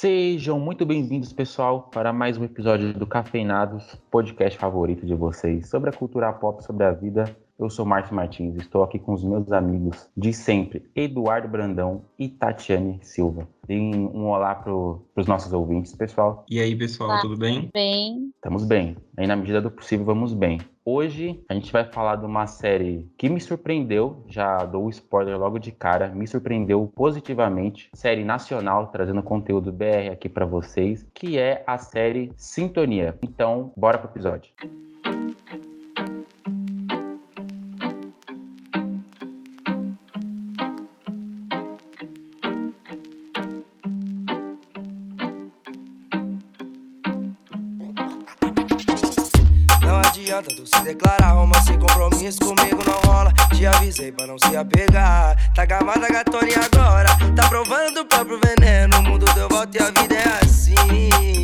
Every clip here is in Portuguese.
Sejam muito bem-vindos, pessoal, para mais um episódio do Cafeinados, podcast favorito de vocês sobre a cultura pop, sobre a vida. Eu sou Márcio Martins, estou aqui com os meus amigos de sempre, Eduardo Brandão e Tatiane Silva. Deem um olá para os nossos ouvintes, pessoal. E aí, pessoal, tudo bem? Bem, Estamos bem. Aí, na medida do possível, vamos bem. Hoje a gente vai falar de uma série que me surpreendeu, já dou o spoiler logo de cara, me surpreendeu positivamente. Série nacional, trazendo conteúdo BR aqui para vocês, que é a série Sintonia. Então, bora pro episódio. Não declarar, romance sem compromisso comigo não rola. Te avisei pra não se apegar. Tá gamada gatona e agora? Tá provando do próprio veneno. O mundo deu volta e a vida é assim.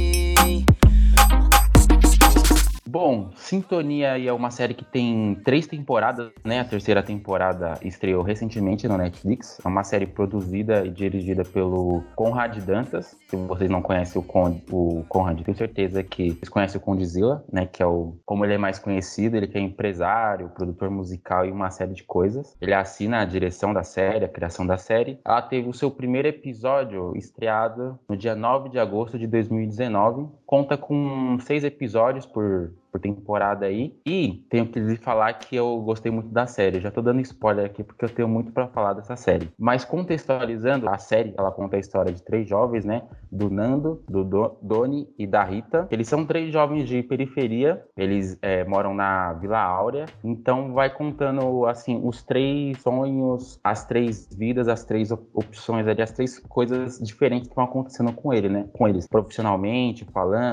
Sintonia é uma série que tem três temporadas, né? A terceira temporada estreou recentemente no Netflix. É uma série produzida e dirigida pelo Conrad Dantas. Se vocês não conhecem o, Con o Conrad, tenho certeza que vocês conhecem o Condzilla, né? Que é o, como ele é mais conhecido, ele que é empresário, produtor musical e uma série de coisas. Ele assina a direção da série, a criação da série. Ela teve o seu primeiro episódio estreado no dia 9 de agosto de 2019. Conta com seis episódios por por temporada aí. E tenho que lhe falar que eu gostei muito da série. Já tô dando spoiler aqui porque eu tenho muito para falar dessa série. Mas contextualizando, a série, ela conta a história de três jovens, né? Do Nando, do Do- Doni e da Rita. Eles são três jovens de periferia. Eles é, moram na Vila Áurea. Então vai contando, assim, os três sonhos, as três vidas, as três op- opções ali, as três coisas diferentes que vão acontecendo com ele, né? Com eles, profissionalmente, falando.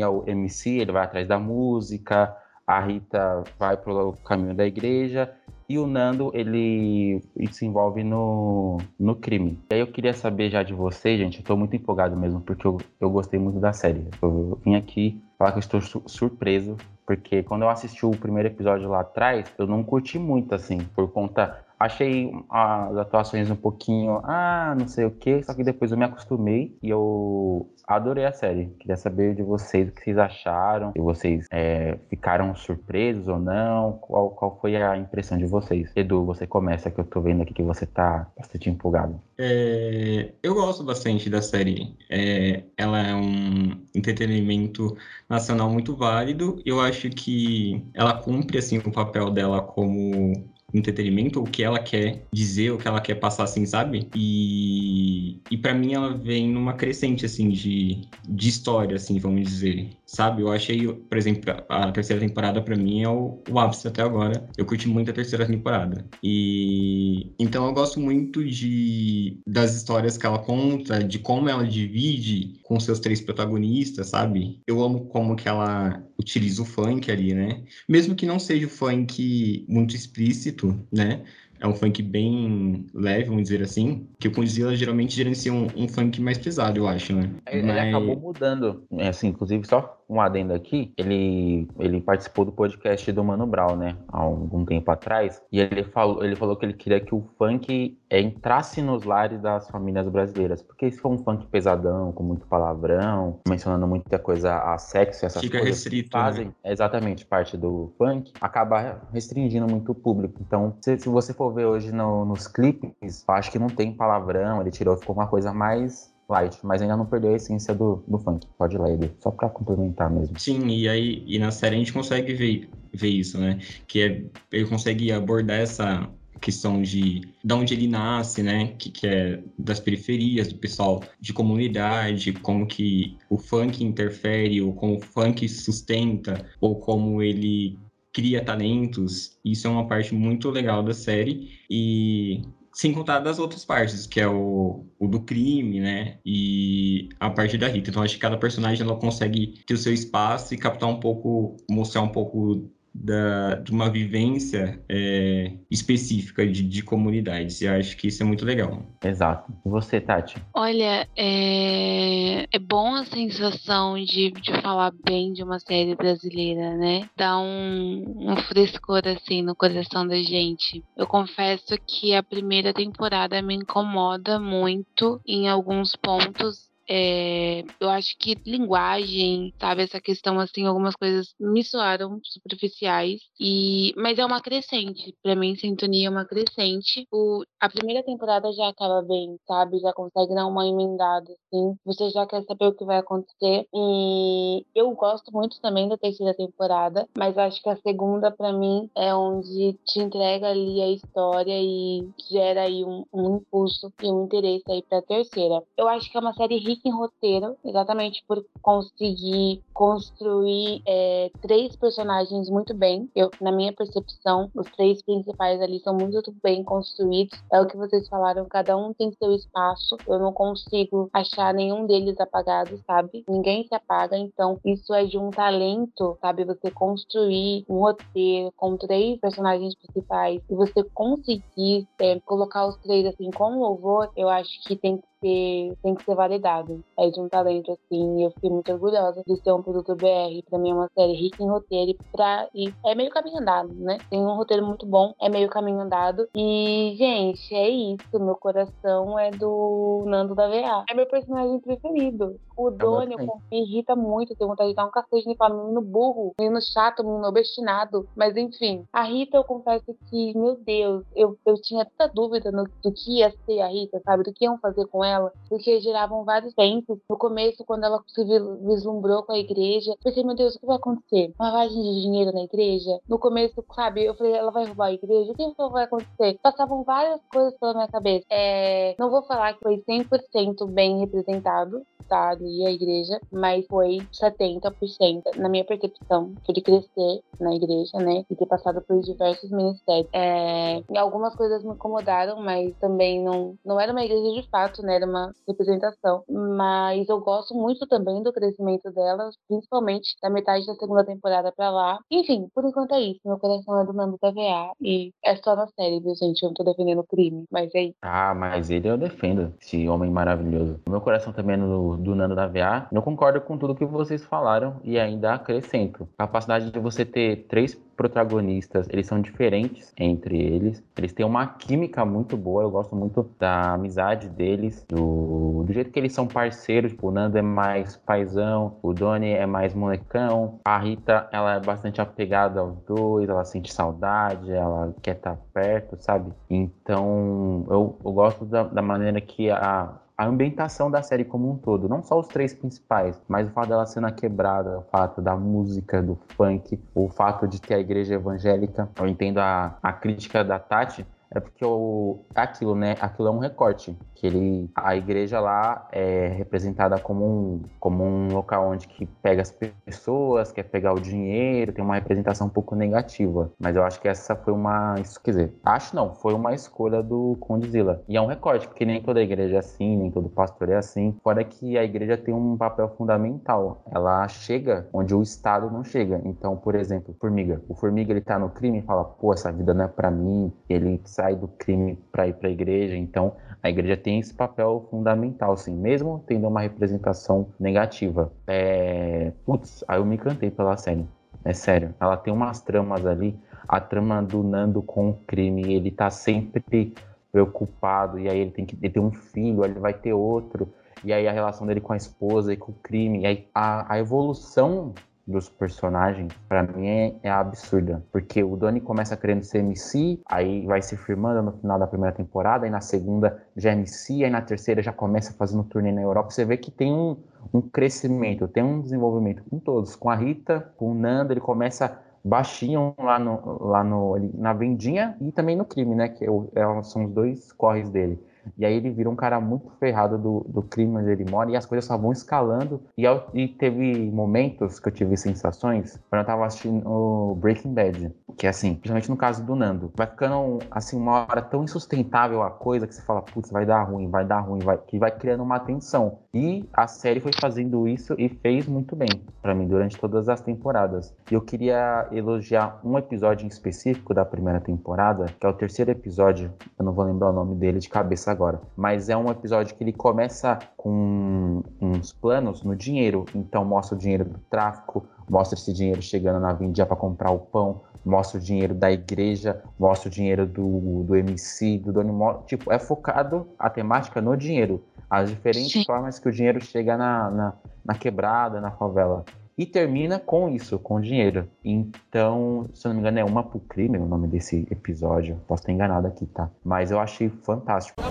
É o MC, ele vai atrás da música. A Rita vai pro caminho da igreja. E o Nando, ele se envolve no, no crime. E aí eu queria saber já de vocês, gente, eu tô muito empolgado mesmo, porque eu, eu gostei muito da série. Eu vim aqui falar que eu estou su- surpreso, porque quando eu assisti o primeiro episódio lá atrás, eu não curti muito, assim, por conta... Achei as atuações um pouquinho, ah, não sei o que, só que depois eu me acostumei e eu adorei a série. Queria saber de vocês o que vocês acharam, se vocês é, ficaram surpresos ou não, qual, qual foi a impressão de vocês. Edu, você começa, que eu tô vendo aqui que você tá bastante empolgado. É, eu gosto bastante da série. É, ela é um entretenimento nacional muito válido. Eu acho que ela cumpre assim o papel dela como entretenimento, o que ela quer dizer, o que ela quer passar, assim, sabe? E, e para mim ela vem numa crescente, assim, de, de história, assim, vamos dizer, sabe? Eu achei, por exemplo, a terceira temporada para mim é o, o ápice até agora. Eu curti muito a terceira temporada. E então eu gosto muito de das histórias que ela conta, de como ela divide com seus três protagonistas, sabe? Eu amo como que ela utiliza o funk ali, né? Mesmo que não seja o funk muito explícito, né? É um funk bem leve, vamos dizer assim. Que o Condzilla geralmente gerencia um, um funk mais pesado, eu acho, né? Ele, Mas- acabou mudando, é, assim, inclusive só um adendo aqui, ele, ele participou do podcast do Mano Brown, né, há algum tempo atrás, e ele falou, ele falou que ele queria que o funk entrasse nos lares das famílias brasileiras, porque se for um funk pesadão, com muito palavrão, mencionando muita coisa a sexo, essas Fica coisas restrito, que fazem exatamente parte do funk, acaba restringindo muito o público. Então, se, se você for ver hoje no- nos clipes, eu acho que não tem palavrão, ele tirou, ficou uma coisa mais light, mas ainda não perdeu a essência do, do funk. Pode ir lá. Só pra complementar mesmo. Sim, e aí e na série a gente consegue ver, ver isso, né? Que é, ele consegue abordar essa questão de de onde ele nasce, né? Que, que é das periferias, do pessoal de comunidade, como que o funk interfere, ou como o funk sustenta, ou como ele cria talentos. Isso é uma parte muito legal da série. E sem contar das outras partes, que é o, o do crime, né? E a parte da Rita. Então, acho que cada personagem ela consegue ter o seu espaço e captar um pouco, mostrar um pouco da, de uma vivência é, específica de, de comunidades. E acho que isso é muito legal. Exato. E você, Tati? olha, é, é bom a sensação de, de falar bem de uma série brasileira, né? Dá um, um frescor assim no coração da gente. Eu confesso que a primeira temporada me incomoda muito em alguns pontos É, eu acho que linguagem, sabe, essa questão assim, algumas coisas me soaram superficiais e mas é uma crescente. Para mim, sintonia é uma crescente. O, a primeira temporada já acaba bem, sabe? Já consegue dar uma emendada assim. Você já quer saber o que vai acontecer e eu gosto muito também da terceira temporada, mas acho que a segunda para mim é onde te entrega ali a história e gera aí um, um impulso e um interesse aí para terceira. Eu acho que é uma série rica em roteiro, exatamente por conseguir construir é, três personagens muito bem. Eu, na minha percepção, os três principais ali são muito bem construídos. É o que vocês falaram, cada um tem seu espaço. Eu não consigo achar nenhum deles apagado, sabe? Ninguém se apaga, então isso é de um talento, sabe? Você construir um roteiro com três personagens principais e você conseguir é, colocar os três assim com louvor, eu acho que tem que ser, tem que ser validado. É de um talento, assim, e eu fiquei muito orgulhosa de ser um produto BR. Pra mim é uma série rica em roteiro e, pra, e é meio caminho andado, né? Tem um roteiro muito bom, é meio caminho andado. E, gente, é isso. Meu coração é do Nando da VA. É meu personagem preferido. O Doni me irrita muito, tenho vontade de dar um cacete de falar, menino burro, menino chato, menino obstinado. Mas enfim, a Rita, eu confesso que, meu Deus, eu, eu tinha tanta dúvida no, do que ia ser a Rita, sabe? Do que iam fazer com ela, porque geravam vários tempos. No começo, quando ela se vislumbrou com a igreja, eu pensei, meu Deus, o que vai acontecer? Uma lavagem de dinheiro na igreja? No começo, sabe, eu falei, ela vai roubar a igreja? O que vai acontecer? Passavam várias coisas pela minha cabeça. É, não vou falar que foi 100% bem representado, tá? A igreja, mas foi 70%, na minha percepção, por crescer na igreja, né? E ter passado por diversos ministérios. É, algumas coisas me incomodaram, mas também não, não era uma igreja de fato, né? Era uma representação. Mas eu gosto muito também do crescimento dela, principalmente da metade da segunda temporada pra lá. Enfim, por enquanto é isso. Meu coração é do Nando TVA e é só na série, viu, gente? Eu não tô defendendo o crime, mas é isso. Ah, mas ele eu defendo, esse homem maravilhoso. Meu coração também é do Nando da VA. Não concordo com tudo que vocês falaram e ainda acrescento. Capacidade de você ter três protagonistas, eles são diferentes entre eles. Eles têm uma química muito boa. Eu gosto muito da amizade deles, do, do jeito que eles são parceiros. Tipo, o Nando é mais paizão, o Doni é mais molecão. A Rita, ela é bastante apegada aos dois, ela sente saudade, ela quer estar perto, sabe? Então, eu, eu gosto da, da maneira que a, a ambientação da série como um todo, não só os três principais, mas o fato dela na quebrada, o fato da música, do funk, o fato de ter a igreja evangélica. Eu entendo a, a crítica da Tati, é porque o, aquilo, né? Aquilo é um recorte. Que ele, a igreja lá é representada como um, como um local onde que pega as pessoas, quer pegar o dinheiro, tem uma representação um pouco negativa. Mas eu acho que essa foi uma. Isso, quer dizer, acho não, foi uma escolha do Condizila. E é um recorte, porque nem toda igreja é assim, nem todo pastor é assim. Fora que a igreja tem um papel fundamental. Ela chega onde o Estado não chega. Então, por exemplo, Formiga. O Formiga ele tá no crime e fala, pô, essa vida não é para mim. Ele sai do crime para ir para a igreja. Então, a igreja tem esse papel fundamental, sim, mesmo tendo uma representação negativa. É... Putz, aí eu me encantei pela série. É sério. Ela tem umas tramas ali. A trama do Nando com o crime, ele tá sempre preocupado, e aí ele tem que ele tem um filho, ele vai ter outro, e aí a relação dele com a esposa e com o crime, e aí a, a evolução dos personagens, para mim é, é, absurda. Porque o Donnie começa querendo ser MC, aí vai se firmando no final da primeira temporada, aí na segunda já é MC, aí na terceira já começa fazendo turnê na Europa. Você vê que tem um, um crescimento, tem um desenvolvimento com todos. Com a Rita, com o Nando, ele começa baixinho lá, no, lá no, na vendinha e também no crime, né? Que é, é são os dois corres dele. E aí ele vira um cara muito ferrado do, do crime onde ele mora e as coisas só vão escalando. E, e teve momentos que eu tive sensações quando eu tava assistindo o Breaking Bad. Que é assim, principalmente no caso do Nando. Vai ficando assim, uma hora tão insustentável a coisa que você fala, putz, vai dar ruim, vai dar ruim, vai, que vai criando uma tensão. E a série foi fazendo isso e fez muito bem para mim durante todas as temporadas. E eu queria elogiar um episódio em específico da primeira temporada, que é o terceiro episódio, eu não vou lembrar o nome dele de cabeça agora. Mas é um episódio que ele começa com uns planos no dinheiro. Então mostra o dinheiro do tráfico, mostra esse dinheiro chegando na vendia para comprar o pão, mostra o dinheiro da igreja, mostra o dinheiro do, do MC, do dono. Tipo, é focado a temática no dinheiro. As diferentes Sim. formas que o dinheiro chega na, na, na quebrada, na favela. E termina com isso, com dinheiro. Então, se eu não me engano, é Uma pro Crime o nome desse episódio. Posso estar enganado aqui, tá? Mas eu achei fantástico.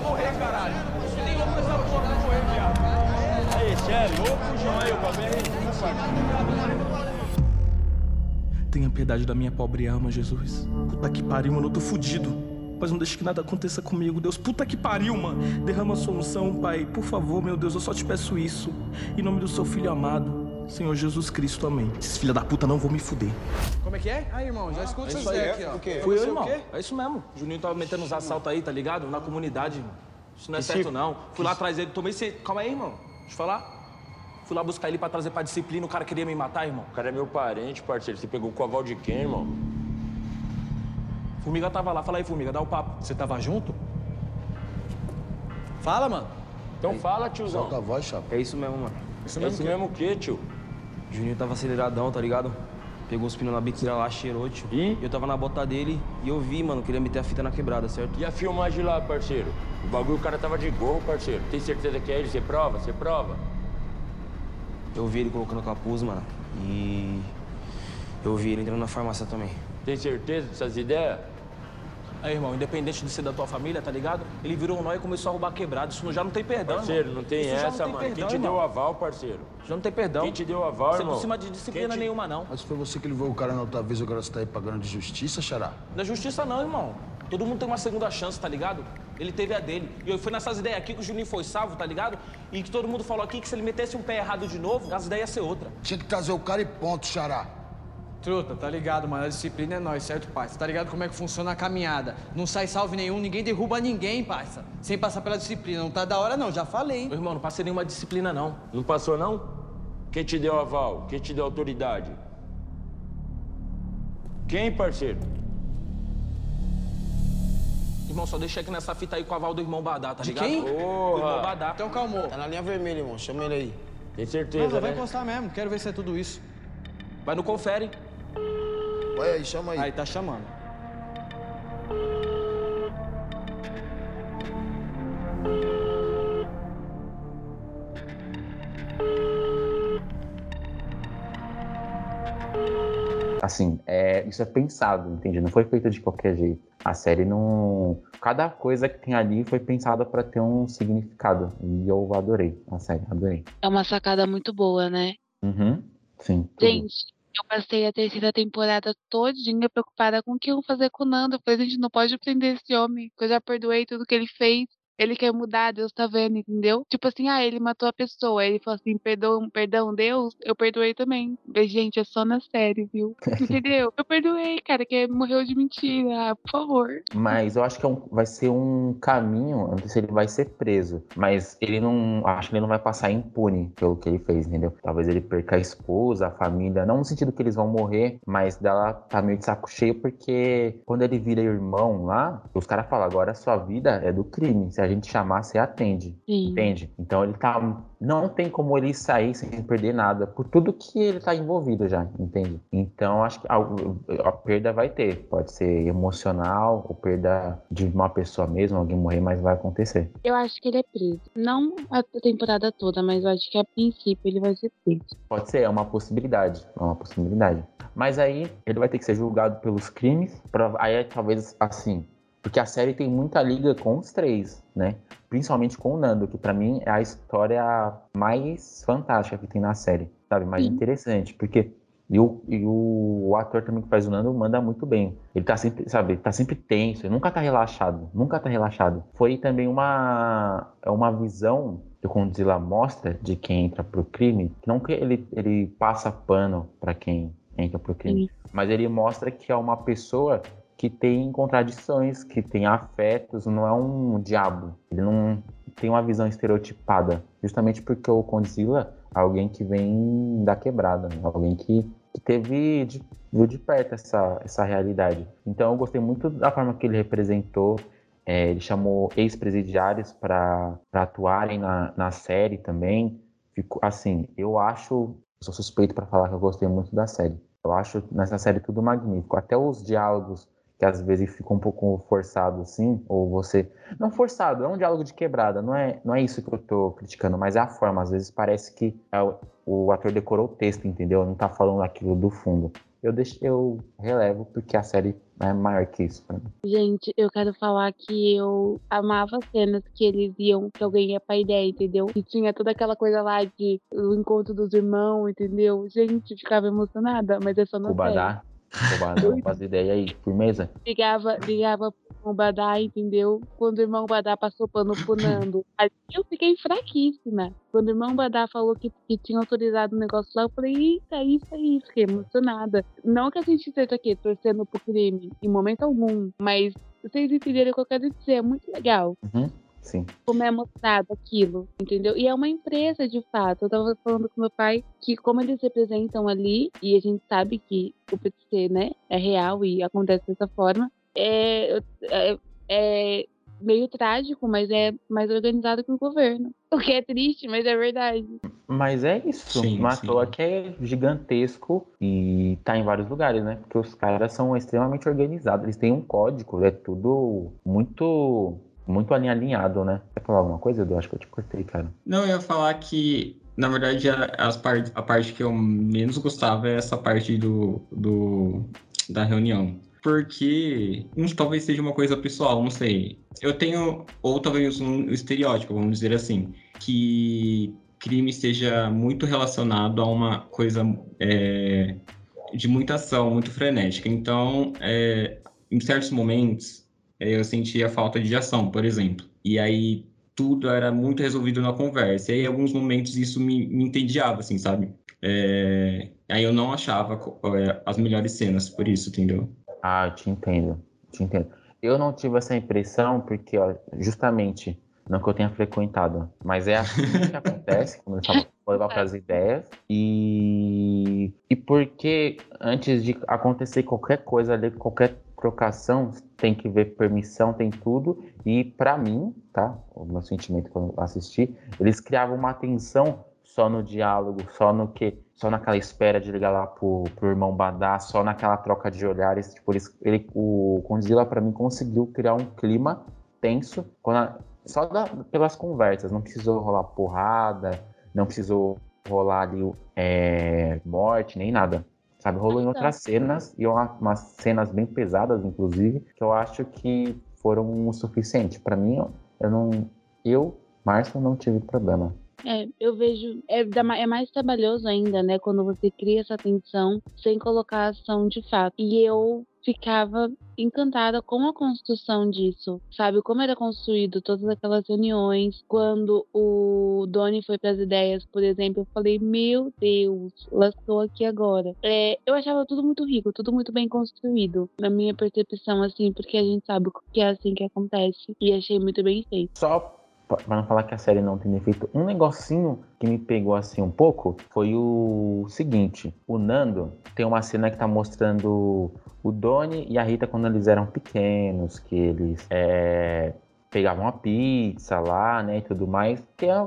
Tenha piedade da minha pobre alma, Jesus. Puta que pariu, mano, eu tô fudido. Mas não deixe que nada aconteça comigo, Deus. Puta que pariu, mano. Derrama a sua unção, Pai. Por favor, meu Deus, eu só te peço isso. Em nome do seu filho amado, Senhor Jesus Cristo, amém. Esses filha da puta não vão me fuder. Como é que é? Aí, irmão, já escuta Isso essas aí ideias é? aqui, ó. O quê? Fui eu, o irmão. quê? É isso mesmo. Juninho tava metendo uns assaltos aí, tá ligado? Na comunidade, irmão. Isso não é Que certo, não. Fui lá atrás dele, tomei esse... Calma aí, irmão. Deixa eu falar. Fui lá buscar ele pra trazer pra disciplina, o cara queria me matar, irmão. O cara é meu parente, parceiro. Você pegou o coval de quem, irmão? Formiga tava lá. Fala aí, Formiga, dá o papo. Você tava junto? Fala, mano. Então fala, tiozão. Solta a voz, chapa. É isso mesmo, mano. Isso É mesmo isso que... mesmo o quê, tio? Juninho tava aceleradão, tá ligado? Pegou os pinos na biqueira lá, cheirou, tio. E? Eu tava na bota dele e eu vi, mano, que ele ia meter a fita na quebrada, certo? E a filmagem lá, parceiro? O bagulho, o cara tava de gorro, parceiro. Tem certeza que é ele? Você prova? Você prova? Eu vi ele colocando capuz, mano. E. Eu vi ele entrando na farmácia também. Tem certeza dessas ideias? Aí, irmão, independente de ser da tua família, tá ligado? Ele virou um nó e começou a roubar quebrado. Isso não- já não tem perdão, Parceiro, irmão. não tem Isso essa, não tem mano. perdão, Quem te irmão. deu o aval, parceiro? Já não tem perdão. Quem te deu o aval, Você irmão? não cima de disciplina te- nenhuma, não. Mas foi você que levou o cara na outra vez, agora você tá aí pagando de justiça, xará? Não é justiça, não, irmão. Todo mundo tem uma segunda chance, tá ligado? Ele teve a dele. E eu fui nessas ideias aqui que o Juninho foi salvo, tá ligado? E que todo mundo falou aqui que se ele metesse um pé errado de novo, as ideias iam ser outra. Tinha que trazer o cara e ponto, xará. Truta, tá ligado, mano? A disciplina é nós, certo, parça? Tá ligado como é que funciona a caminhada? Não sai salve nenhum, ninguém derruba ninguém, parça. Sem passar pela disciplina. Não tá da hora, não, já falei. Meu irmão, não passei nenhuma disciplina, não. Não passou, não? Quem te deu aval? Quem te deu autoridade? Quem, parceiro? Irmão, só deixei aqui nessa fita aí com o aval do irmão Badá, tá De ligado? quem? Do irmão! Badá. Então calmou. Tá na linha vermelha, irmão. Chama ele aí. Tem Não, certeza, não vai né? encostar mesmo. Quero ver se é tudo isso. Vai no confere. Vai aí, chama aí. Aí, tá chamando. Assim, é, isso é pensado, entende? Não foi feito de qualquer jeito. A série não. Cada coisa que tem ali foi pensada para ter um significado. E eu adorei a série, adorei. É uma sacada muito boa, né? Uhum. Sim. tudo. Gente, eu passei a terceira temporada todinha preocupada com o que eu vou fazer com o Nando. Eu falei, gente, não pode prender esse homem, que eu já perdoei tudo que ele fez. Ele quer mudar, Deus tá vendo, entendeu? Tipo assim, ah, ele matou a pessoa. Ele falou assim, perdão, perdão, Deus, eu perdoei também. Mas, gente, é só na série, viu? Entendeu? Eu perdoei, cara, que morreu de mentira. Por favor. Mas eu acho que é um- vai ser um caminho, não sei se ele vai ser preso, mas ele não, acho que ele não vai passar impune pelo que ele fez, entendeu? Talvez ele perca a esposa, a família, não no sentido que eles vão morrer, mas dela tá meio de saco cheio porque quando ele vira irmão lá, os caras falam, agora a sua vida é do crime, se a gente chamar, você atende. Sim. Entende? Então ele tá. Não tem como ele sair sem perder nada, por tudo que ele tá envolvido já, entende? Então acho que a, a perda vai ter. Pode ser emocional, ou perda de uma pessoa mesmo, alguém morrer, mas vai acontecer. Eu acho que ele é preso. Não a temporada toda, mas eu acho que a princípio ele vai ser preso. Pode ser, é uma possibilidade. É uma possibilidade. Mas aí ele vai ter que ser julgado pelos crimes. pra- aí talvez assim. Porque a série tem muita liga com os três, né? Principalmente com o Nando, que pra mim é a história mais fantástica que tem na série, sabe? Mais Sim. interessante. Porque. E o, e o, o ator também que faz o Nando manda muito bem. Ele tá sempre, sabe, ele tá sempre tenso, ele nunca tá relaxado, nunca tá relaxado. Foi também uma, é uma visão que o Godzilla mostra de quem entra pro crime, não que ele, ele passa pano pra quem entra pro crime, mas ele mostra que é uma pessoa que tem contradições, que tem afetos, não é um diabo. Ele não tem uma visão estereotipada, justamente porque o Godzilla é alguém que vem da quebrada, né? alguém que, que teve de, viu de perto essa, essa realidade. Então eu gostei muito da forma que ele representou. É, ele chamou ex-presidiários para atuarem na, na série também. Ficou, assim, eu acho, sou suspeito para falar que eu gostei muito da série. Eu acho nessa série tudo magnífico. Até os diálogos que às vezes fica um pouco forçado assim, ou você. Não forçado, é um diálogo de quebrada, não é, não é isso que eu tô criticando, mas é a forma. Às vezes parece que é o, o ator decorou o texto, entendeu? Não tá falando aquilo do fundo. Eu, deixo, eu relevo porque a série é maior que isso pra mim. Gente, eu quero falar que eu amava as cenas que eles iam, que alguém ia pra ideia, entendeu? E tinha toda aquela coisa lá de o encontro dos irmãos, entendeu? Gente, ficava emocionada, mas é só na O Badá. O Badá, faz ideia aí, firmeza. Ligava, ligava pro Badá, entendeu? Quando o irmão Badá passou pano pro Nando. Aí eu fiquei fraquíssima. Quando o irmão Badá falou que, que tinha autorizado o negócio lá, eu falei, eita, isso aí, fiquei emocionada. Não que a gente esteja aqui torcendo pro crime, em momento algum, mas vocês entenderam o que eu quero dizer, é muito legal. Uhum, sim. Como é mostrado aquilo, entendeu? E é uma empresa de fato. Eu tava falando com meu pai que, como eles representam ali, e a gente sabe que o PTC, né, é real e acontece dessa forma, é, é, é meio trágico, mas é mais organizado que o governo. O que é triste, mas é verdade. Mas é isso. Sim, Uma sim. toa que é gigantesco e tá em vários lugares, né? Porque os caras são extremamente organizados. Eles têm um código, é tudo muito, muito alinhado, né? Quer falar alguma coisa, Edu? Acho que eu te cortei, cara. Não, eu ia falar que, na verdade, a, as part, a parte que eu menos gostava é essa parte do, do da reunião. Porque hum, talvez seja uma coisa pessoal, não sei. Eu tenho, ou talvez um estereótipo, vamos dizer assim, que crime seja muito relacionado a uma coisa é, de muita ação, muito frenética. Então, é, em certos momentos, eu sentia falta de ação, por exemplo. E aí tudo era muito resolvido na conversa. E aí, em alguns momentos, isso me, me entediava, assim, sabe? É, aí eu não achava é, as melhores cenas, por isso, entendeu? Ah, eu te entendo, te entendo. Eu não tive essa impressão porque, ó, justamente, não que eu tenha frequentado, mas é assim que acontece, como eu vou levar para as ideias, e, e porque antes de acontecer qualquer coisa ali, qualquer trocação, tem que ver permissão, tem tudo, e para mim, tá, o meu sentimento quando assisti, eles criavam uma tensão só no diálogo, só no que, só naquela espera de ligar lá pro, pro irmão Badá, só naquela troca de olhares, tipo, eles, ele, o Condzilla para mim conseguiu criar um clima tenso, a- só da- pelas conversas, não precisou rolar porrada, não precisou rolar ali é, morte, nem nada. Sabe, rolou em outras cenas, e uma- umas cenas bem pesadas, inclusive, que eu acho que foram o suficiente. Para mim, eu- não. Eu, Márcio, não tive problema. É, eu vejo. É, é mais trabalhoso ainda, né? Quando você cria essa tensão sem colocar ação de fato. E eu ficava encantada com a construção disso, sabe? Como era construído todas aquelas reuniões. Quando o Doni foi para as ideias, por exemplo, eu falei: Meu Deus, lascou aqui agora. É, eu achava tudo muito rico, tudo muito bem construído, na minha percepção, assim, porque a gente sabe que é assim que acontece. E achei muito bem feito. Só pa- pra não falar que a série não tem defeito, um negocinho que me pegou assim um pouco foi o seguinte: o Nando tem uma cena que tá mostrando o Doni e a Rita quando eles eram pequenos, que eles é, pegavam a pizza lá, né, e tudo mais, que era,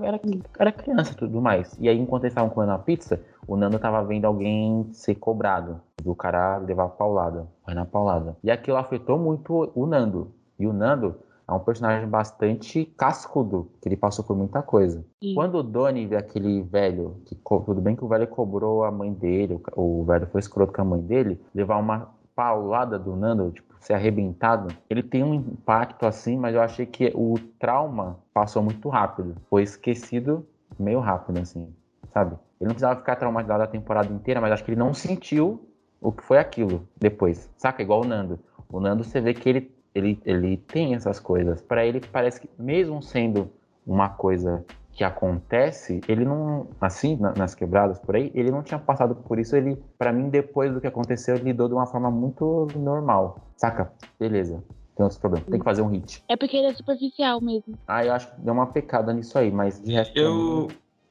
era, criança e tudo mais. E aí, enquanto eles estavam comendo a pizza, o Nando tava vendo alguém ser cobrado, do cara levar paulada, vai na paulada. E aquilo afetou muito o Nando. E o Nando é um personagem bastante cascudo, que ele passou por muita coisa. Sim. Quando o Doni vê aquele velho, que tudo bem que o velho cobrou a mãe dele, o velho foi escroto com a mãe dele, levar uma paulada do Nando, tipo, ser arrebentado, ele tem um impacto assim, mas eu achei que o trauma passou muito rápido. Foi esquecido meio rápido, assim, sabe? Ele não precisava ficar traumatizado a temporada inteira, mas acho que ele não sentiu o que foi aquilo depois. Saca? Igual o Nando. O Nando, você vê que ele, ele, ele tem essas coisas. Pra ele, parece que, mesmo sendo uma coisa que acontece, ele não, assim, na- nas quebradas por aí, ele não tinha passado por isso. Ele, pra mim, depois do que aconteceu, ele lidou de uma forma muito normal. Saca? Beleza. Tem outros problemas. Tem que fazer um hit. É porque ele é superficial mesmo. Ah, eu acho que deu uma pecada nisso aí, mas de resto. Eu,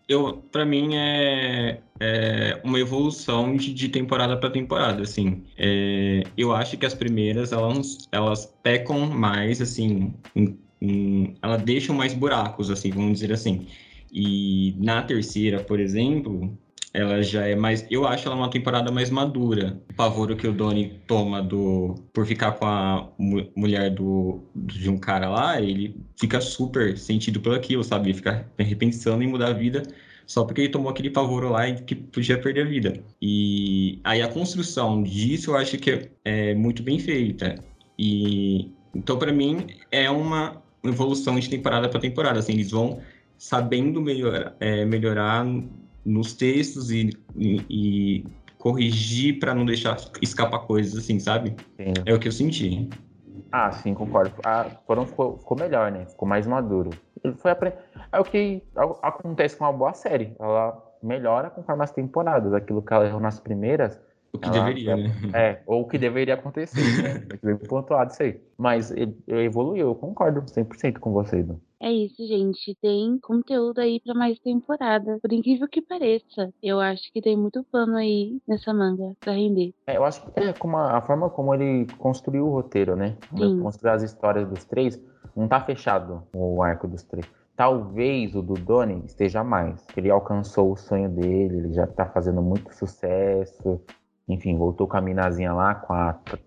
eu para mim é, é uma evolução de, de temporada para temporada, assim. É, eu acho que as primeiras elas, elas pecam mais, assim, em- em- elas deixam mais buracos, assim, vamos dizer assim. E na terceira, por exemplo, ela já é mais. Eu acho ela uma temporada mais madura. O pavoro que o Donnie toma do por ficar com a mu- mulher do, de um cara lá, ele fica super sentido por aquilo, sabe? Ele fica repensando em mudar a vida só porque ele tomou aquele pavoro lá e que podia perder a vida. E aí a construção disso eu acho que é, muito bem feita. E então, para mim, é uma evolução de temporada para temporada. Assim, eles vão sabendo melhorar, é, melhorar nos textos e, e, e corrigir para não deixar escapar coisas, assim, sabe? Sim. É o que eu senti. Ah, sim, concordo. A foram ficou, ficou melhor, né? Ficou mais maduro. Ele foi apre... É o que acontece com uma boa série. Ela melhora conforme as temporadas. Aquilo que ela errou nas primeiras. O que ela- deveria, né? É, ou o que deveria acontecer. Né? Ver pontuado isso aí. Mas ele evoluiu, eu concordo 100% com você, Edu. É isso, gente. Tem conteúdo aí pra mais temporada. Por incrível que pareça, eu acho que tem muito pano aí nessa manga pra render. É, eu acho que é como a, a forma como ele construiu o roteiro, né? Construiu as histórias dos três, não tá fechado o arco dos três. Talvez o do Donnie esteja mais. Ele alcançou o sonho dele, ele já tá fazendo muito sucesso. Enfim, voltou com a minazinha lá, com a T-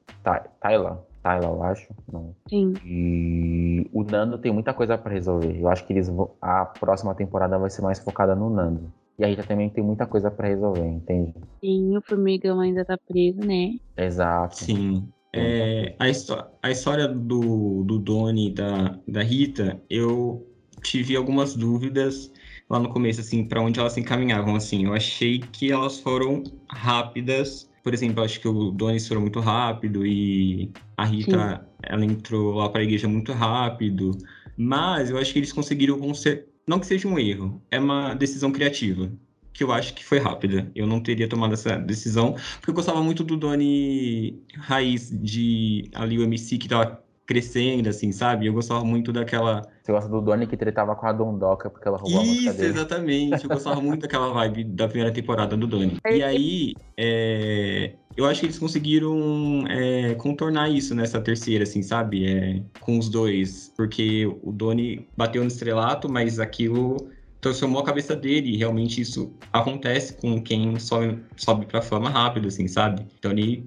Ty- Tyla. Tyla, eu acho. Não. Sim. E o Nando tem muita coisa pra resolver. Eu acho que eles vão, a próxima temporada vai ser mais focada no Nando. E a Rita também tem muita coisa pra resolver, entende? Sim, o formigão ainda tá preso, né? Exato. Sim. É, a, histó- a história do, do Doni e da, da Rita, eu tive algumas dúvidas lá no começo, assim, para onde elas se encaminhavam, assim. Eu achei que elas foram rápidas. Por exemplo, acho que o Doni estourou muito rápido e a Rita, ela entrou lá para a igreja muito rápido. Mas eu acho que eles conseguiram conser... Não que seja um erro, é uma decisão criativa. Que eu acho que foi rápida. Eu não teria tomado essa decisão, porque eu gostava muito do Doni raiz de ali o MC que tava crescendo, assim, sabe? Eu gostava muito daquela. Você gosta do Donnie que tretava com a Dondoca porque ela roubou a música Isso, dele. exatamente. Eu gostava muito daquela vibe da primeira temporada do Doni. E aí, é, eu acho que eles conseguiram é, contornar isso nessa terceira, assim, sabe? É, com os dois. Porque o Doni bateu no estrelato, mas aquilo transformou a cabeça dele. E realmente isso acontece com quem sobe, sobe pra fama rápido, assim, sabe? Então ele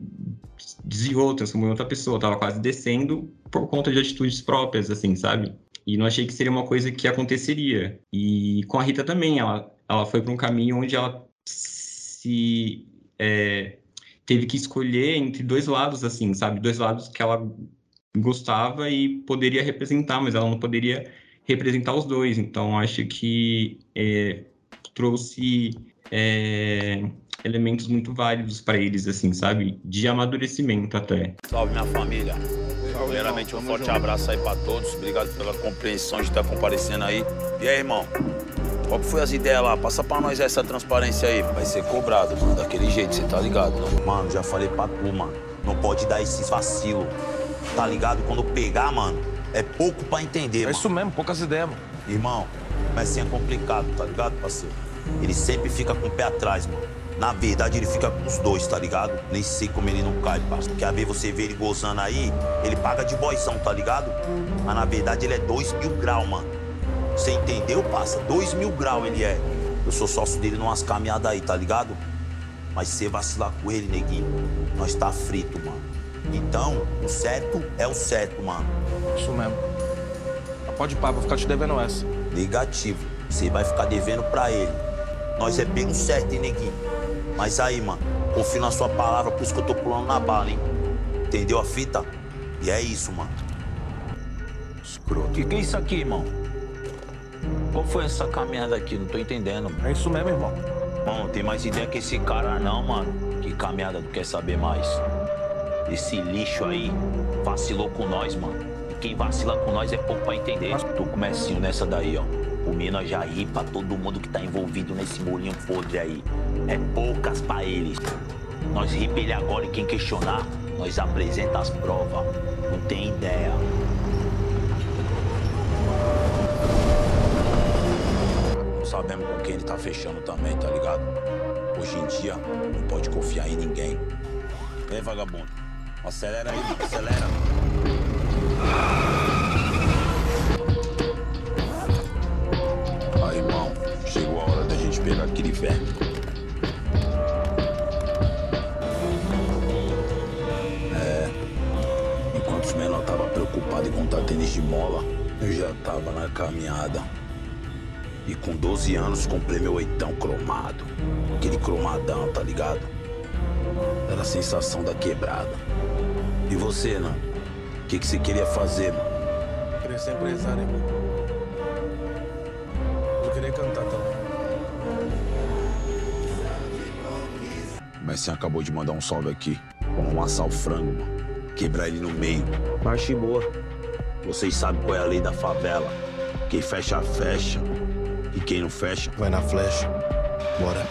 desviou, transformou em outra pessoa. Tava quase descendo por conta de atitudes próprias, assim, sabe? E não achei que seria uma coisa que aconteceria. E com a Rita também, ela, ela foi para um caminho onde ela se é, teve que escolher entre dois lados, assim, sabe? Dois lados que ela gostava e poderia representar, mas ela não poderia representar os dois. Então, acho que é, trouxe é, elementos muito válidos para eles, assim, sabe? De amadurecimento até. Salve minha família. Primeiramente, um forte abraço aí pra todos. Obrigado pela compreensão de estar comparecendo aí. E aí, irmão? Qual que foi as ideias lá? Passa pra nós essa transparência aí. Vai ser cobrado, mano, daquele jeito, você tá ligado? Não? Mano, já falei pra tu, mano. Não pode dar esses vacilo. Tá ligado? Quando pegar, mano, é pouco pra entender, É mano. isso mesmo, poucas ideias, mano. Irmão, mas assim é complicado, tá ligado, parceiro? Ele sempre fica com o pé atrás, mano. Na verdade, ele fica com os dois, tá ligado? Nem sei como ele não cai, parceiro. Porque às vezes você vê ele gozando aí, ele paga de boição, tá ligado? Mas na verdade ele é dois mil grau, mano. Você entendeu, parça? Dois mil grau ele é. Eu sou sócio dele numas caminhadas aí, tá ligado? Mas você vacilar com ele, neguinho, nós tá frito, mano. Então, o certo é o certo, mano. Isso mesmo. Mas pode ir pá, vou ficar te devendo essa. Negativo. Você vai ficar devendo pra ele. Nós é pelo certo, hein, neguinho? Mas aí, mano, confio na sua palavra, por isso que eu tô pulando na bala, hein? Entendeu a fita? E é isso, mano. Escroto. O que, que é isso aqui, irmão? Qual foi essa caminhada aqui? Não tô entendendo. É isso mesmo, irmão. Mano, tem mais ideia que esse cara, não, mano. Que caminhada tu quer saber mais? Esse lixo aí vacilou com nós, mano. E quem vacila com nós é pouco pra entender. Tô comecinho nessa daí, ó. O Mina já ri pra todo mundo que tá envolvido nesse molinho podre aí. É poucas pra eles. Nós ri pra ele agora e quem questionar, nós apresenta as provas. Não tem ideia. Não sabemos com quem ele tá fechando também, tá ligado? Hoje em dia, não pode confiar em ninguém. Vem, vagabundo. Acelera aí, acelera. Aí, irmão, chegou a hora da gente pegar aquele verme. É. Enquanto os menores estavam preocupados em contar tênis de mola, eu já tava na caminhada. E com 12 anos comprei meu oitão cromado. Aquele cromadão, tá ligado? Era a sensação da quebrada. E você, não? O que, que você queria fazer, mano? Queria ser empresário, irmão. Eu queria cantar também. O Messinho acabou de mandar um salve aqui. Vamos amassar o frango, mano. Quebrar ele no meio. Marche boa. Vocês sabem qual é a lei da favela. Quem fecha, fecha. E quem não fecha, Vai na flecha. Bora.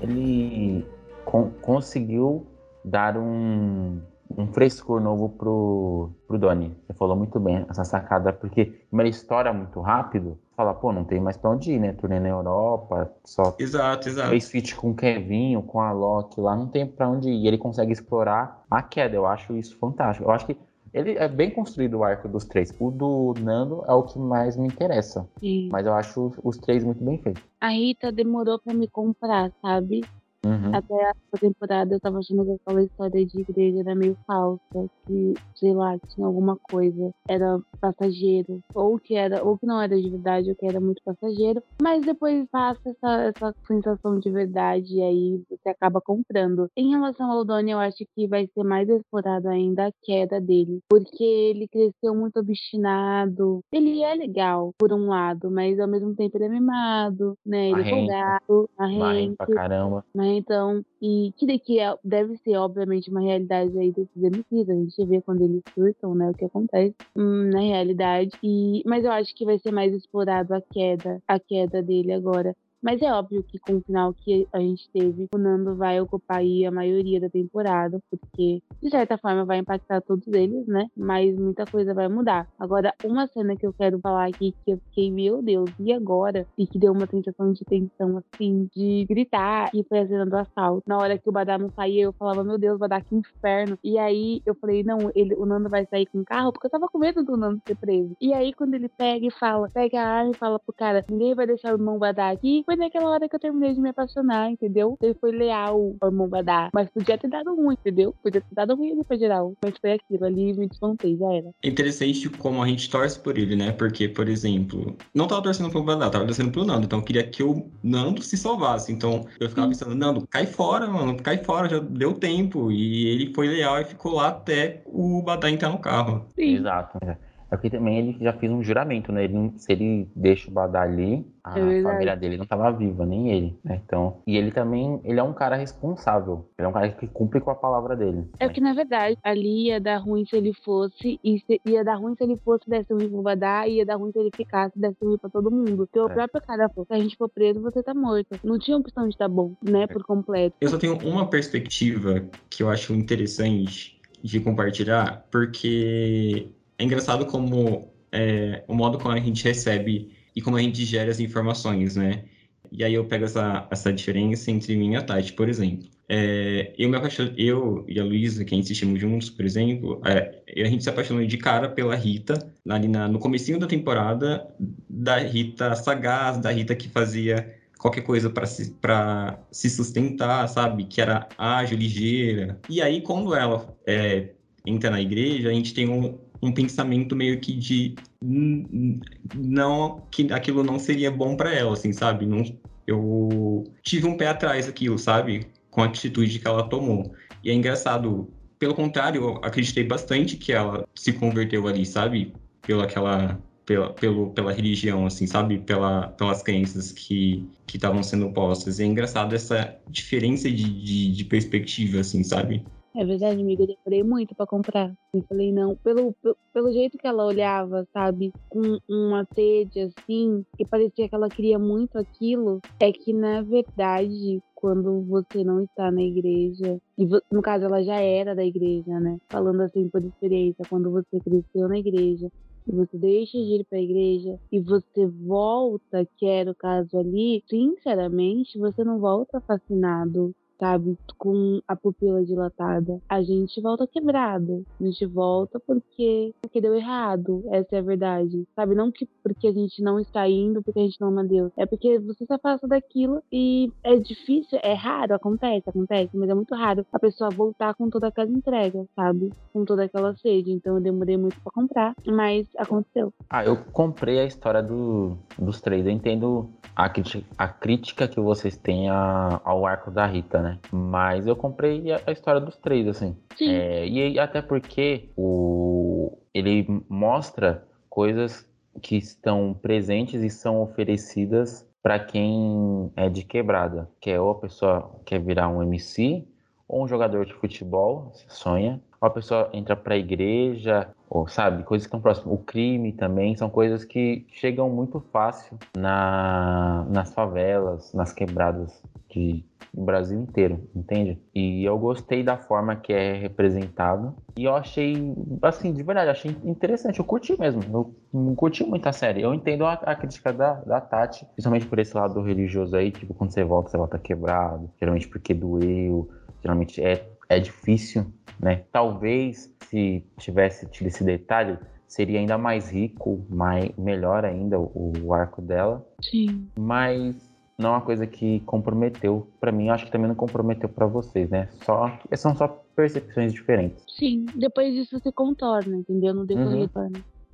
Ele con- conseguiu dar um, um frescor novo pro, pro Donnie. Você falou muito bem essa sacada, porque como ele estoura muito rápido, fala, pô, não tem mais pra onde ir, né? Turnê na Europa, só Exato, exato. fez feat com o Kevinho, com a Loki lá, não tem pra onde ir. E ele consegue explorar a queda. Eu acho isso fantástico. Eu acho que ele é bem construído o arco dos três. O do Nando é o que mais me interessa. Sim. Mas eu acho os, os três muito bem feitos. A Rita demorou pra me comprar, sabe? Uhum. Até a temporada eu tava achando que aquela história de igreja era meio falsa, que, sei lá, tinha alguma coisa, era passageiro, ou que era, ou que não era de verdade, ou que era muito passageiro, mas depois passa essa, essa sensação de verdade e aí você acaba comprando. Em relação ao Donnie, eu acho que vai ser mais explorado ainda a queda dele, porque ele cresceu muito obstinado. Ele é legal, por um lado, mas ao mesmo tempo ele é mimado, né? Ele é Marrento. folgado, Marrem marrento. pra caramba. Mas então, e que daqui é, deve ser, obviamente, uma realidade aí desses MCs. A gente vê quando eles surtam, né? O que acontece hum, na realidade. E, mas eu acho que vai ser mais explorado a queda, a queda dele agora. Mas é óbvio que com o final que a gente teve, o Nando vai ocupar aí a maioria da temporada, porque de certa forma vai impactar todos eles, né? Mas muita coisa vai mudar. Agora, uma cena que eu quero falar aqui que eu fiquei, meu Deus, e agora? E que deu uma sensação de tensão, assim, de gritar, que foi a cena do assalto. Na hora que o Badá não saía, eu falava, meu Deus, Badá, que inferno. E aí eu falei, não, ele, o Nando vai sair com o carro, porque eu tava com medo do Nando ser preso. E aí, quando ele pega e fala, pega a arma e fala pro cara, ninguém vai deixar o irmão Badá aqui, foi naquela hora que eu terminei de me apaixonar, entendeu? Ele foi leal ao irmão Badá. Mas podia ter dado ruim, entendeu? Podia ter dado ruim ali pra geral. Mas foi aquilo ali, me desmontei, já era. É interessante como a gente torce por ele, né? Porque, por exemplo, não tava torcendo pro Badá, tava torcendo pro Nando. Então eu queria que o Nando se salvasse. Então eu ficava pensando, Nando, cai fora, mano, cai fora, já deu tempo. E ele foi leal e ficou lá até o Badá entrar no carro. Exato. É porque também ele já fez um juramento, né? Ele não- se ele deixa o Badá ali, a É família dele não tava viva, nem ele, né? Então, e ele também, ele é um cara responsável. Ele é um cara que cumpre com a palavra dele. É que, na verdade, ali ia dar ruim se ele fosse, e se- ia dar ruim se ele fosse, desse ruim pro Badá, ia dar ruim se ele ficasse, desse ruim pra todo mundo. Porque o É. próprio cara falou, se a gente for preso, você tá morto. Não tinha opção de estar bom, né, por completo. Eu só tenho uma perspectiva que eu acho interessante de compartilhar, porque é engraçado como é, o modo como a gente recebe e como a gente gera as informações, né? E aí eu pego essa, essa diferença entre mim e a Tati, por exemplo. É, eu me apaixonei, eu e a Luísa, que a gente assistimos juntos, por exemplo, é, a gente se apaixonou de cara pela Rita, ali na, no comecinho da temporada, da Rita sagaz, da Rita que fazia qualquer coisa para se, se sustentar, sabe? Que era ágil, ligeira. E aí, quando ela é, entra na igreja, a gente tem um, um pensamento meio que de não que aquilo não seria bom para ela, assim, sabe? Não, eu tive um pé atrás aquilo, sabe? Com a atitude que ela tomou. E é engraçado. Pelo contrário, eu acreditei bastante que ela se converteu ali, sabe? Pela aquela pela, pelo, pela religião, assim, sabe? Pela, pelas crenças que que estavam sendo postas. E é engraçado essa diferença de, de, de perspectiva, assim, sabe? É verdade, amiga, eu demorei muito pra comprar. Eu falei, não, pelo, pelo, pelo jeito que ela olhava, sabe, com uma sede assim, que parecia que ela queria muito aquilo, é que na verdade, quando você não está na igreja, e no caso ela já era da igreja, né? Falando assim por experiência, quando você cresceu na igreja, e você deixa de ir para a igreja e você volta, que era o caso ali, sinceramente, você não volta fascinado sabe? Com a pupila dilatada. A gente volta quebrado. A gente volta porque, porque deu errado. Essa é a verdade. Sabe? Não que porque a gente não está indo, porque a gente não ama Deus. É porque você se afasta daquilo e é difícil, é raro, acontece, acontece, mas é muito raro a pessoa voltar com toda aquela entrega, sabe? Com toda aquela sede. Então eu demorei muito para comprar, mas aconteceu. Ah, eu comprei a história do, dos três. Eu entendo a, a crítica que vocês têm a, ao arco da Rita, né? Mas eu comprei a, a história dos três, assim. Sim. É, e até porque o, ele mostra coisas que estão presentes e são oferecidas para quem é de quebrada, que é ou a pessoa quer virar um MC ou um jogador de futebol, sonha, ou a pessoa entra para a igreja, ou sabe, coisas que estão próximas. O crime também são coisas que chegam muito fácil na, nas favelas, nas quebradas de, do Brasil inteiro, entende? E eu gostei da forma que é representado. E eu achei, assim, de verdade, achei interessante. Eu curti mesmo. Eu não curti muito a série. Eu entendo a, a crítica da, da Tati, principalmente por esse lado religioso aí. Tipo, quando você volta, você volta quebrado. Geralmente porque doeu. Geralmente é, é difícil, né? Talvez se tivesse tido esse detalhe, seria ainda mais rico, mais, melhor ainda o, o arco dela. Sim. Mas não é uma coisa que comprometeu para mim, acho que também não comprometeu para vocês, né? Só são só percepções diferentes. Sim, depois disso se contorna, entendeu? No decorrer uhum.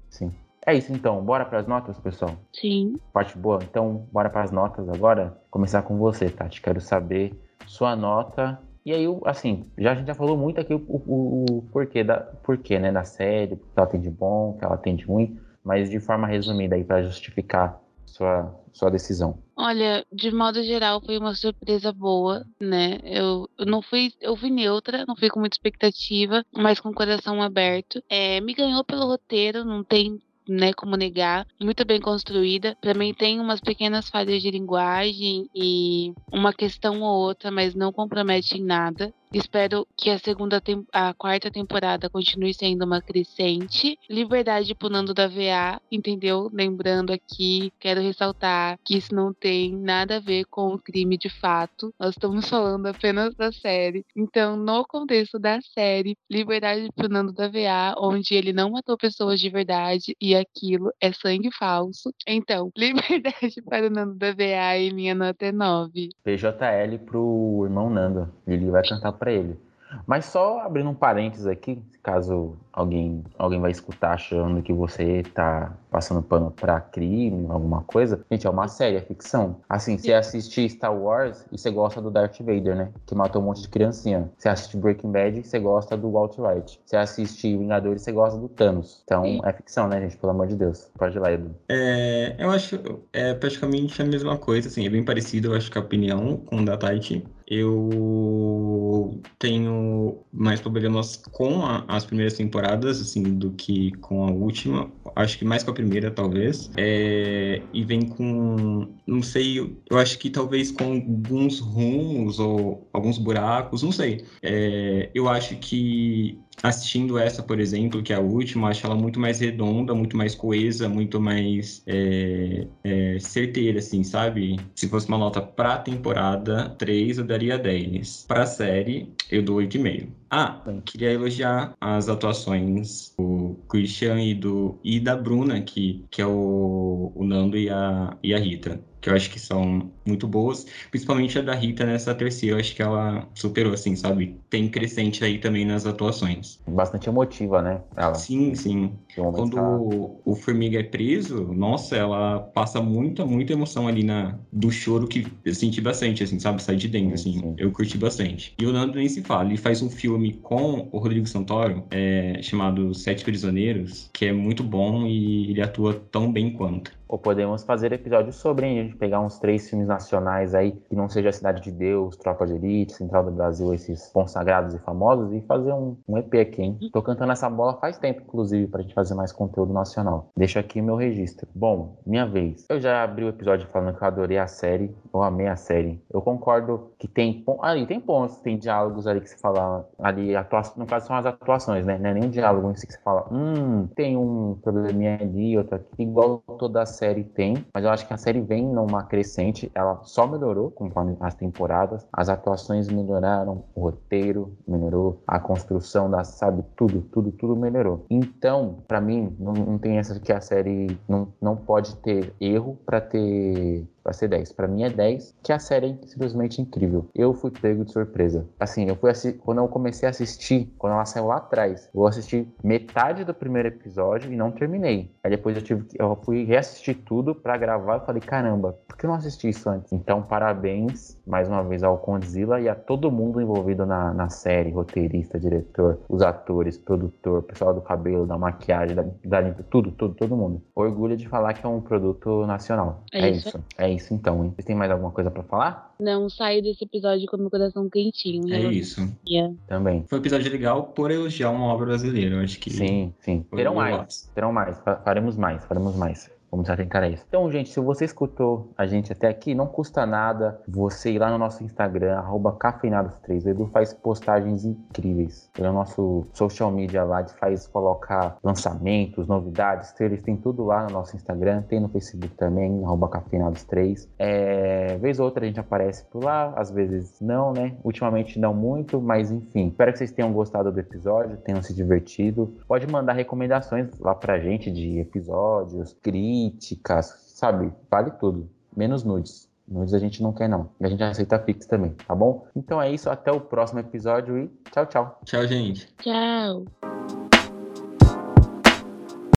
Sim. É isso então, bora para as notas, pessoal? Sim. Parte boa. Então, bora para as notas agora. Começar com você, Tati. Quero saber sua nota. E aí, assim, já a gente já falou muito aqui o, o, o porquê da porquê, né, da série, que ela tem de bom, que ela tem de ruim, mas de forma resumida aí para justificar sua sua decisão. Olha, de modo geral foi uma surpresa boa, né? Eu, eu não fui, eu fui neutra, não fui com muita expectativa, mas com o coração aberto. É, me ganhou pelo roteiro, não tem né, como negar, muito bem construída. Para mim tem umas pequenas falhas de linguagem e uma questão ou outra, mas não compromete em nada. Espero que a segunda a quarta temporada continue sendo uma crescente. Liberdade pro Nando da VA, entendeu? Lembrando aqui, quero ressaltar que isso não tem nada a ver com o crime de fato. Nós estamos falando apenas da série. Então, no contexto da série, Liberdade pro Nando da VA, onde ele não matou pessoas de verdade e aquilo é sangue falso. Então, liberdade para o Nando da VA e minha nota é 9. PJL pro irmão Nando. Ele vai cantar para ele. Mas só abrindo um parênteses aqui, caso alguém, alguém vai escutar achando que você tá passando pano pra crime, alguma coisa. Gente, é uma série, é ficção. Assim, você assiste Star Wars e você gosta do Darth Vader, né? Que matou um monte de criancinha. Você assiste Breaking Bad e você gosta do Walt White. Você assiste Vingadores e você gosta do Thanos. Então, Sim. é ficção, né, gente? Pelo amor de Deus. Pode ir lá, Edu. É, eu acho é praticamente a mesma coisa, assim, é bem parecido, eu acho que a opinião com o da Tati. Eu tenho mais problemas com a, as primeiras temporadas, assim, do que com a última. Acho que mais com a primeira, talvez. É, e vem com, não sei, eu acho que talvez com alguns rumos ou alguns buracos, não sei. É, eu acho que assistindo essa, por exemplo, que é a última, acho ela muito mais redonda, muito mais coesa, muito mais é, é, certeira, assim, sabe? Se fosse uma nota pra temporada 3, eu daria 10. Pra série, eu dou 8,5. Ah, queria elogiar as atuações do Christian e, do, e da Bruna, que, que é o, o Nando e a, e a Rita que eu acho que são muito boas, principalmente a da Rita nessa terceira, eu acho que ela superou, assim, sabe? Tem crescente aí também nas atuações. Bastante emotiva, né? Ela. Sim, sim. Quando tá... o, o Formiga é preso, nossa, ela passa muita, muita emoção ali na, do choro que eu senti bastante, assim, sabe? Sai de dentro, assim. Sim. Eu curti bastante. E o Nando nem se fala, ele faz um filme com o Rodrigo Santoro, é, chamado Sete Prisioneiros, que é muito bom e ele atua tão bem quanto. Ou podemos fazer episódios sobre, hein? Gente pegar uns três filmes nacionais aí, que não seja Cidade de Deus, Tropa de Elite, Central do Brasil, esses consagrados e famosos, e fazer um, um EP aqui, hein? Tô cantando essa bola faz tempo, inclusive, pra gente fazer mais conteúdo nacional. Deixa aqui meu registro. Bom, minha vez. Eu já abri o episódio falando que eu adorei a série, eu amei a série. Eu concordo que tem ali tem pontos, tem diálogos ali que se fala ali, atua... no caso são as atuações, né? Não é nem um diálogo em si que se fala, hum, tem um probleminha ali, outro aqui, igual toda a série tem, mas eu acho que a série vem numa crescente, ela só melhorou conforme as temporadas, as atuações melhoraram, o roteiro melhorou, a construção da, sabe, tudo, tudo, tudo melhorou. Então, para mim, não, não tem essa que a série não, não pode ter erro para ter vai ser 10. Para mim é 10, que a série é simplesmente incrível. Eu fui pego de surpresa. Assim, eu fui quando eu comecei a assistir, quando ela saiu lá atrás, eu assisti metade do primeiro episódio e não terminei. Aí depois eu tive eu fui reassistir tudo para gravar e falei, caramba, por que eu não assisti isso antes? Então, parabéns mais uma vez ao Condzilla e a todo mundo envolvido na, na série, roteirista, diretor, os atores, produtor, pessoal do cabelo, da maquiagem, da, da tudo, tudo, todo mundo. Orgulho de falar que é um produto nacional. É, é isso. isso. É isso então, hein? Vocês têm mais alguma coisa para falar? Não, saio desse episódio com meu coração quentinho. É isso. Yeah. Também. Foi um episódio legal por elogiar uma obra brasileira, eu acho que. Sim, sim. Terão mais. Terão mais. Faremos mais, faremos mais. Vamos atentar a isso. Então, gente, se você escutou a gente até aqui, não custa nada você ir lá no nosso Instagram, arroba cafeinados3. O Edu faz postagens incríveis. Ele é o nosso social media lá, de faz, colocar lançamentos, novidades, trailers, tem tudo lá no nosso Instagram, tem no Facebook também, arroba cafeinados3. É, vez ou outra a gente aparece por lá, às vezes não, né? Ultimamente não muito, mas enfim. Espero que vocês tenham gostado do episódio, tenham se divertido. Pode mandar recomendações lá pra gente de episódios, críticas, críticas, sabe? Vale tudo. Menos nudes. Nudes a gente não quer, não. A gente aceita Pix também, tá bom? Então é isso. Até o próximo episódio e tchau, tchau. Tchau, gente. Tchau.